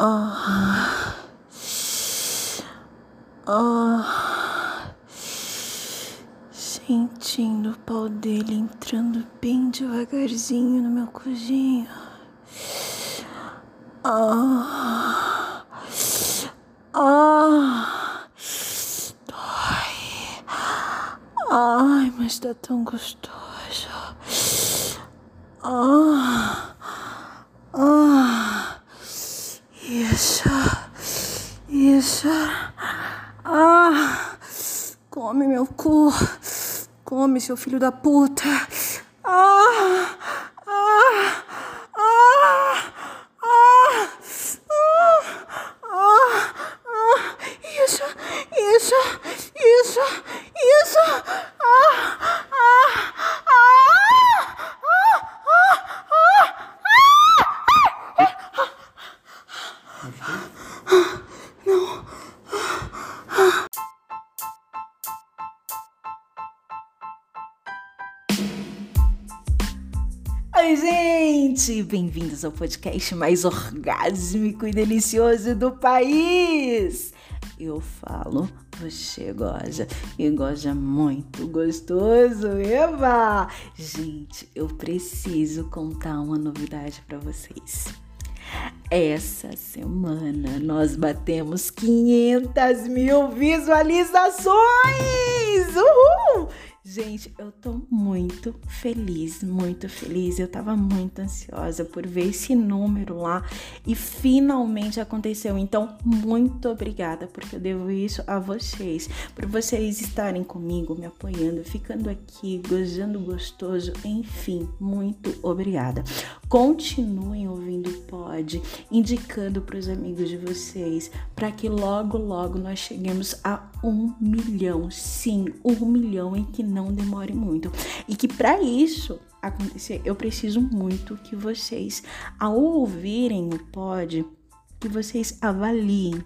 Ah. Ah. Sentindo o pau dele entrando bem devagarzinho no meu cozinho. Ah. Ah. Dói. Ai, mas tá tão gostoso. Ah. Ah. Isso. Isso. Ah. Come meu cu. Come, seu filho da puta. Ah. Oi, gente! Bem-vindos ao podcast mais orgásmico e delicioso do país! Eu falo, você goza e goza muito gostoso, Eva! Gente, eu preciso contar uma novidade para vocês. Essa semana nós batemos 500 mil visualizações! Uhul! Gente, eu tô muito feliz, muito feliz. Eu tava muito ansiosa por ver esse número lá e finalmente aconteceu. Então, muito obrigada, porque eu devo isso a vocês, por vocês estarem comigo, me apoiando, ficando aqui, gozando gostoso, enfim, muito obrigada. Continuem ouvindo o pod, indicando para os amigos de vocês, para que logo, logo nós cheguemos a um milhão. Sim, um milhão em que não demore muito. E que para isso acontecer, eu preciso muito que vocês, ao ouvirem o pod, que vocês avaliem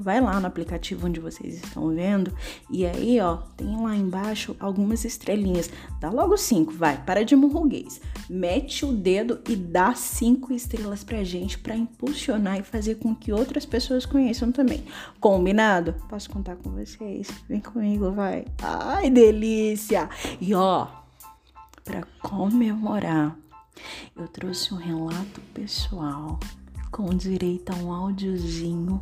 Vai lá no aplicativo onde vocês estão vendo e aí, ó, tem lá embaixo algumas estrelinhas. Dá logo cinco, vai, para de murruguês. Mete o dedo e dá cinco estrelas pra gente para impulsionar e fazer com que outras pessoas conheçam também. Combinado? Posso contar com vocês? Vem comigo, vai. Ai, delícia! E ó, para comemorar, eu trouxe um relato pessoal com direito a um áudiozinho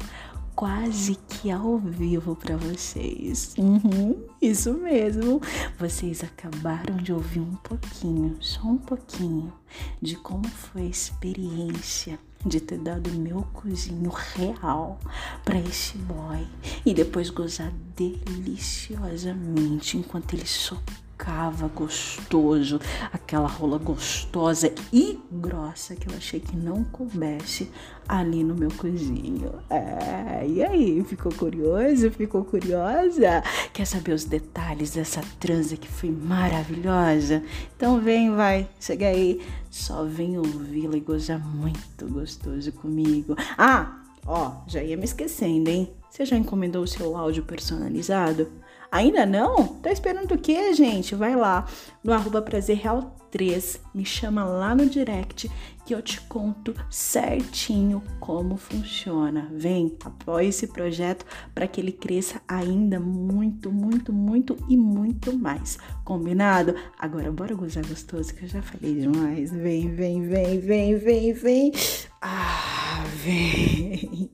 quase que ao vivo para vocês. Uhum, isso mesmo. Vocês acabaram de ouvir um pouquinho, só um pouquinho, de como foi a experiência de ter dado meu cozinho real para esse boy e depois gozar deliciosamente enquanto ele socava ficava gostoso, aquela rola gostosa e grossa que eu achei que não coubesse ali no meu cozinho. É, e aí, ficou curioso? Ficou curiosa? Quer saber os detalhes dessa transa que foi maravilhosa? Então vem, vai, chega aí, só vem ouvi-la e gozar muito gostoso comigo. Ah, ó, já ia me esquecendo, hein? Você já encomendou o seu áudio personalizado? Ainda não? Tá esperando o quê, gente? Vai lá no arroba prazerreal 3, me chama lá no direct que eu te conto certinho como funciona. Vem, apoie esse projeto para que ele cresça ainda muito, muito, muito e muito mais. Combinado? Agora bora gozar gostoso que eu já falei demais. Vem, vem, vem, vem, vem, vem. Ah, vem.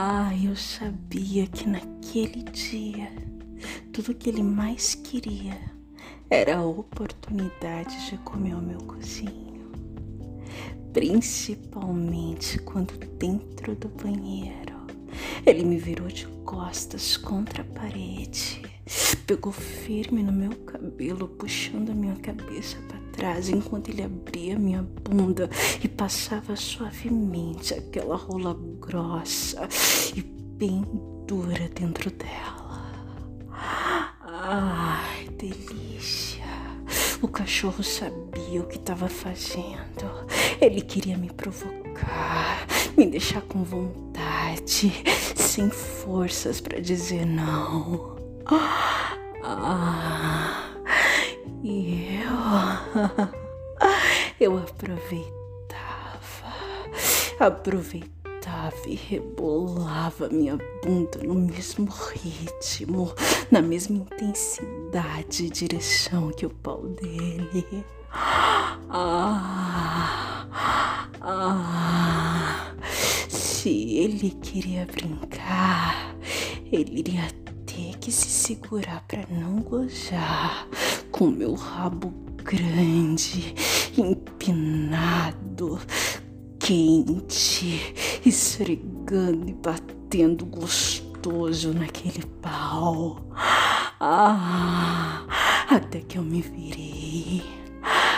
Ah, eu sabia que naquele dia tudo que ele mais queria era a oportunidade de comer o meu cozinho. Principalmente quando dentro do banheiro ele me virou de costas contra a parede, pegou firme no meu cabelo, puxando a minha cabeça para trás enquanto ele abria minha bunda e passava suavemente aquela rola grossa e bem dura dentro dela. Ai, delícia! O cachorro sabia o que estava fazendo. Ele queria me provocar, me deixar com vontade, sem forças para dizer não. Ah, eu. Aproveitava, aproveitava e rebolava minha bunda no mesmo ritmo, na mesma intensidade e direção que o pau dele. Ah, ah, se ele queria brincar, ele iria ter que se segurar para não gojar com meu rabo grande empinado, quente, esfregando e batendo gostoso naquele pau. Ah, até que eu me virei,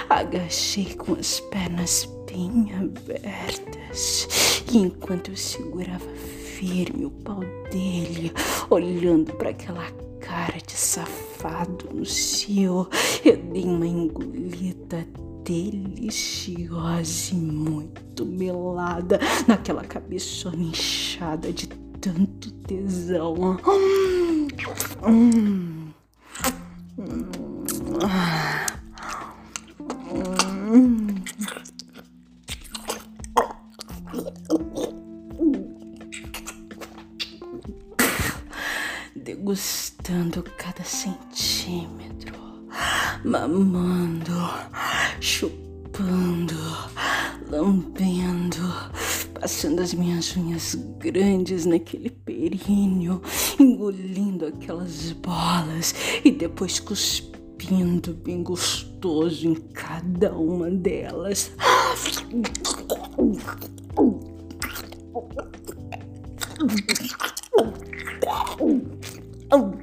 agachei com as pernas bem abertas e enquanto eu segurava firme o pau dele, olhando para aquela cara de safado no cio, eu dei uma engolida deliciosa e muito melada naquela cabeçona inchada de tanto tesão. Hum. Hum. Hum. Degustando cada centímetro, mamando chupando, lambendo, passando as minhas unhas grandes naquele períneo, engolindo aquelas bolas e depois cuspindo bem gostoso em cada uma delas. Até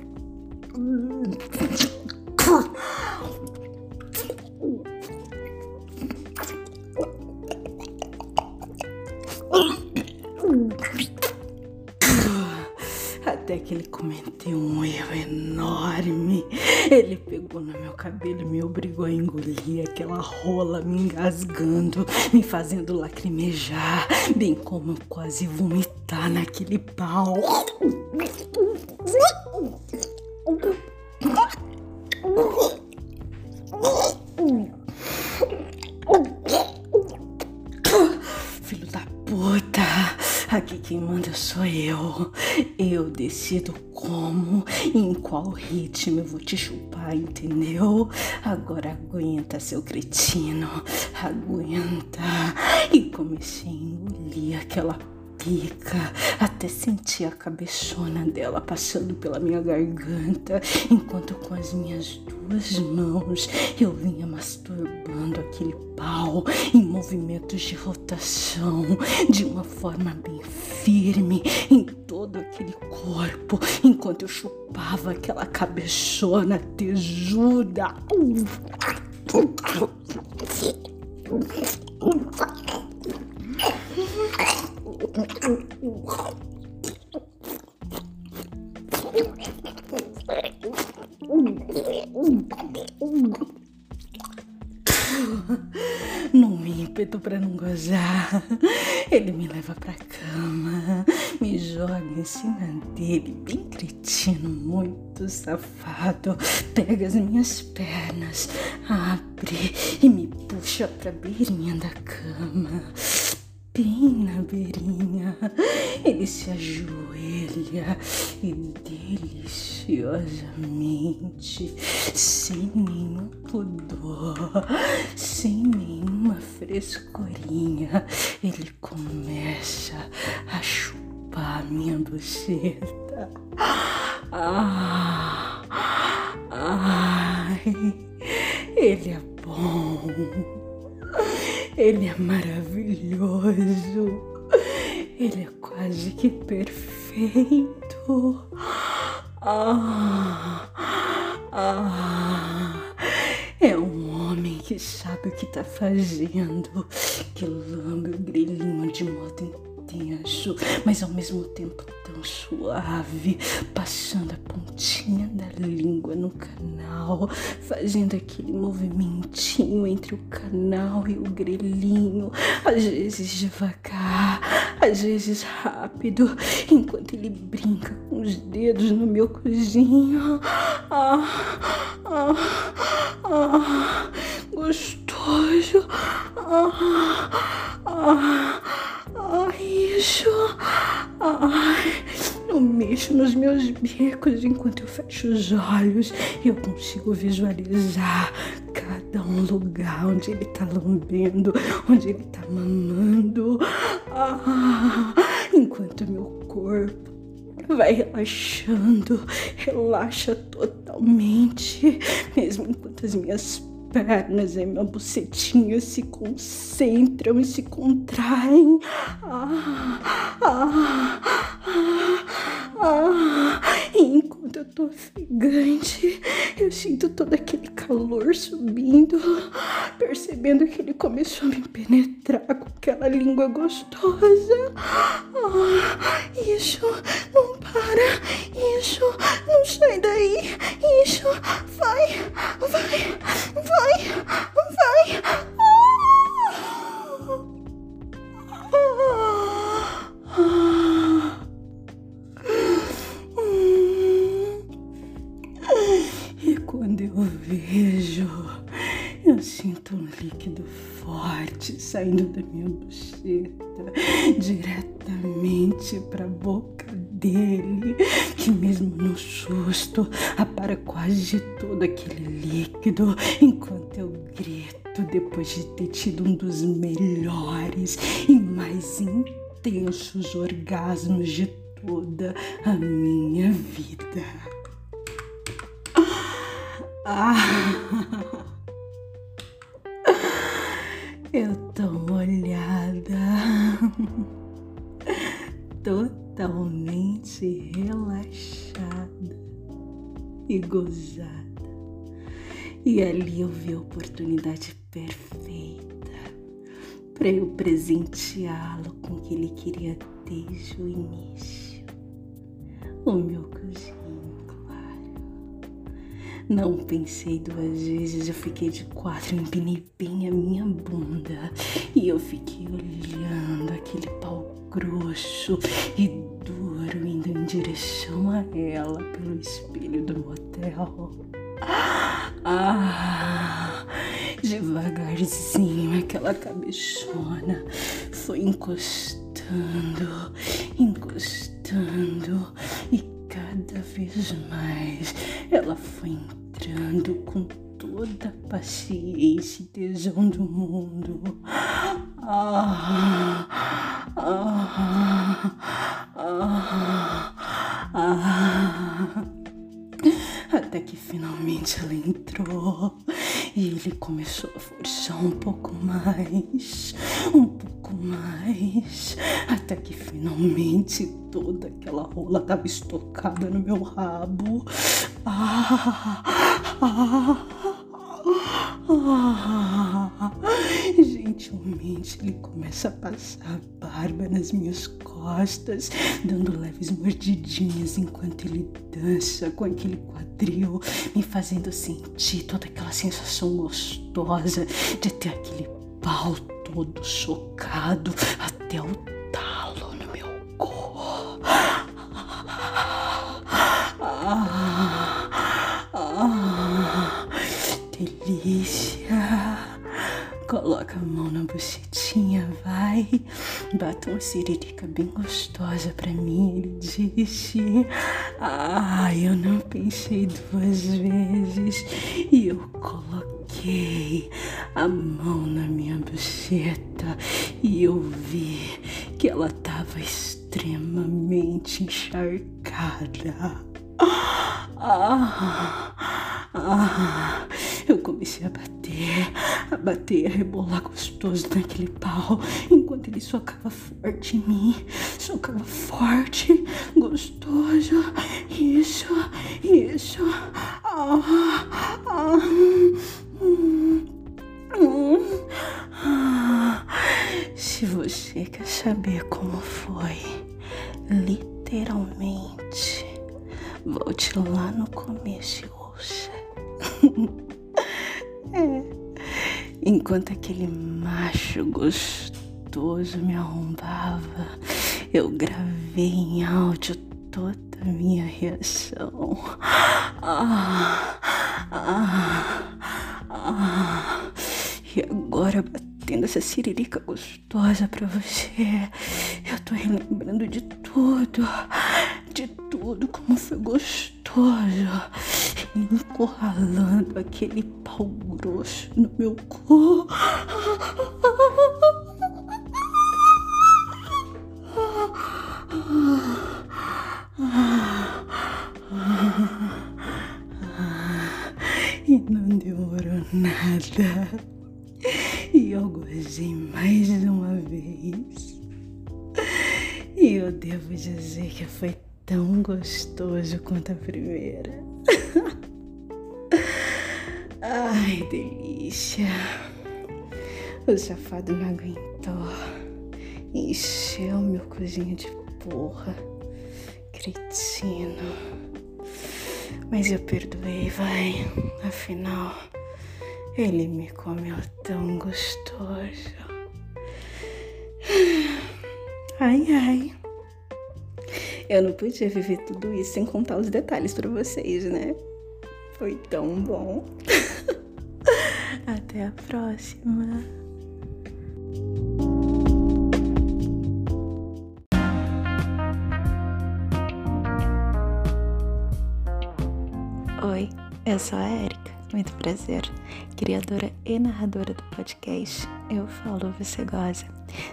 cabelo me obrigou a engolir aquela rola me engasgando, me fazendo lacrimejar, bem como eu quase vomitar naquele pau. Aqui quem manda sou eu. Eu decido como e em qual ritmo eu vou te chupar, entendeu? Agora aguenta, seu cretino. Aguenta. E comecei a engolir aquela pica até sentir a cabeçona dela passando pela minha garganta, enquanto com as minhas duas mãos eu vinha masturbando aquele pau em movimentos de rotação de uma forma bem firme em todo aquele corpo, enquanto eu chupava aquela cabeçona tesuda. No ímpeto para não gozar, ele me leva pra cama, me joga em cima dele, bem cretino, muito safado. Pega as minhas pernas, abre e me puxa pra beirinha da cama bem na beirinha. Ele se ajoelha e deliciosamente, sem nenhum pudor, sem nenhuma frescurinha, ele começa a chupar minha buceta. Ah, ai, ele é bom. Ele é maravilhoso. Ele é quase que perfeito. Ah, ah, é um homem que sabe o que tá fazendo, que lambe o grelhinho de modo mas ao mesmo tempo tão suave, passando a pontinha da língua no canal, fazendo aquele movimentinho entre o canal e o grelhinho, às vezes devagar, às vezes rápido, enquanto ele brinca com os dedos no meu cozinho. Ah, ah, ah, gostoso. Ah, ah, ah, isso. Ai, eu mexo nos meus becos enquanto eu fecho os olhos e eu consigo visualizar cada um lugar onde ele tá lambendo, onde ele tá mamando. Ah, enquanto meu corpo vai relaxando, relaxa totalmente, mesmo enquanto as minhas pernas e minha bucetinha se concentram e se contraem. Ah, ah, ah, ah. Tô ofegante, eu sinto todo aquele calor subindo, percebendo que ele começou a me penetrar com aquela língua gostosa. Ah, isso, não para, isso, não sai daí, isso, vai, vai, vai, vai. Ah, ah, saindo da minha buceta diretamente para a boca dele, que mesmo no susto apara quase todo aquele líquido enquanto eu grito depois de ter tido um dos melhores e mais intensos orgasmos de toda a minha vida. Ah, totalmente relaxada e gozada. E ali eu vi a oportunidade perfeita para eu presenteá-lo com o que ele queria desde o início. O meu cozinho não pensei duas vezes, eu fiquei de quatro, empinei bem a minha bunda e eu fiquei olhando aquele pau grosso e duro indo em direção a ela pelo espelho do motel. Ah, devagarzinho aquela cabeçona foi encostando, encostando cada vez mais ela foi entrando com toda a paciência e tesão do mundo. Ah, ah, ah, ah, até que finalmente ela entrou ele começou a forçar um pouco mais, um pouco mais, até que finalmente toda aquela rola estava estocada no meu rabo. Ah, ah, gentilmente ele começa a passar a barba nas minhas costas, dando leves mordidinhas enquanto ele dança com aquele quadril, me fazendo sentir toda aquela sensação gostosa de ter aquele pau todo socado até o Coloca a mão na bucetinha, vai. Bata uma siririca bem gostosa pra mim. Ele disse. Ah, eu não pensei duas vezes. E eu coloquei a mão na minha buceta e eu vi que ela tava extremamente encharcada. Ah, ah, eu comecei a bater, a bater, a rebolar gostoso naquele pau, enquanto ele socava forte em mim, socava forte, gostoso, isso, isso, ah, ah, hum, hum, ah. Se você quer saber como foi, literalmente, volte lá no começo e ouça. é. Enquanto aquele macho gostoso me arrombava, eu gravei em áudio toda a minha reação. Ah, ah, ah. E agora batendo essa siririca gostosa pra você, eu tô relembrando de tudo, de tudo como foi gostoso, encurralando aquele pau grosso no meu corpo. E não demorou nada. E eu gozei mais uma vez. E eu devo dizer que foi gostoso quanto a primeira. Ai, delícia. O safado não aguentou. Encheu meu cozinho de porra. Cretino. Mas eu perdoei, vai. Afinal, ele me comeu tão gostoso. Ai, ai. Eu não podia viver tudo isso sem contar os detalhes para vocês, né? Foi tão bom. Até a próxima. Oi, eu sou a Erika. Muito prazer. Criadora e narradora do podcast Eu Falo Você Goza.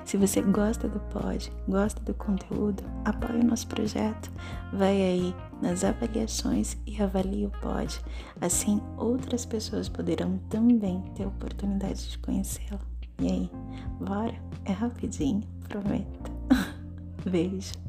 Se você gosta do pod, gosta do conteúdo, apoie o nosso projeto. Vai aí nas avaliações e avalie o pod. Assim, outras pessoas poderão também ter oportunidade de conhecê-lo. E aí, bora? É rapidinho, prometo. Beijo.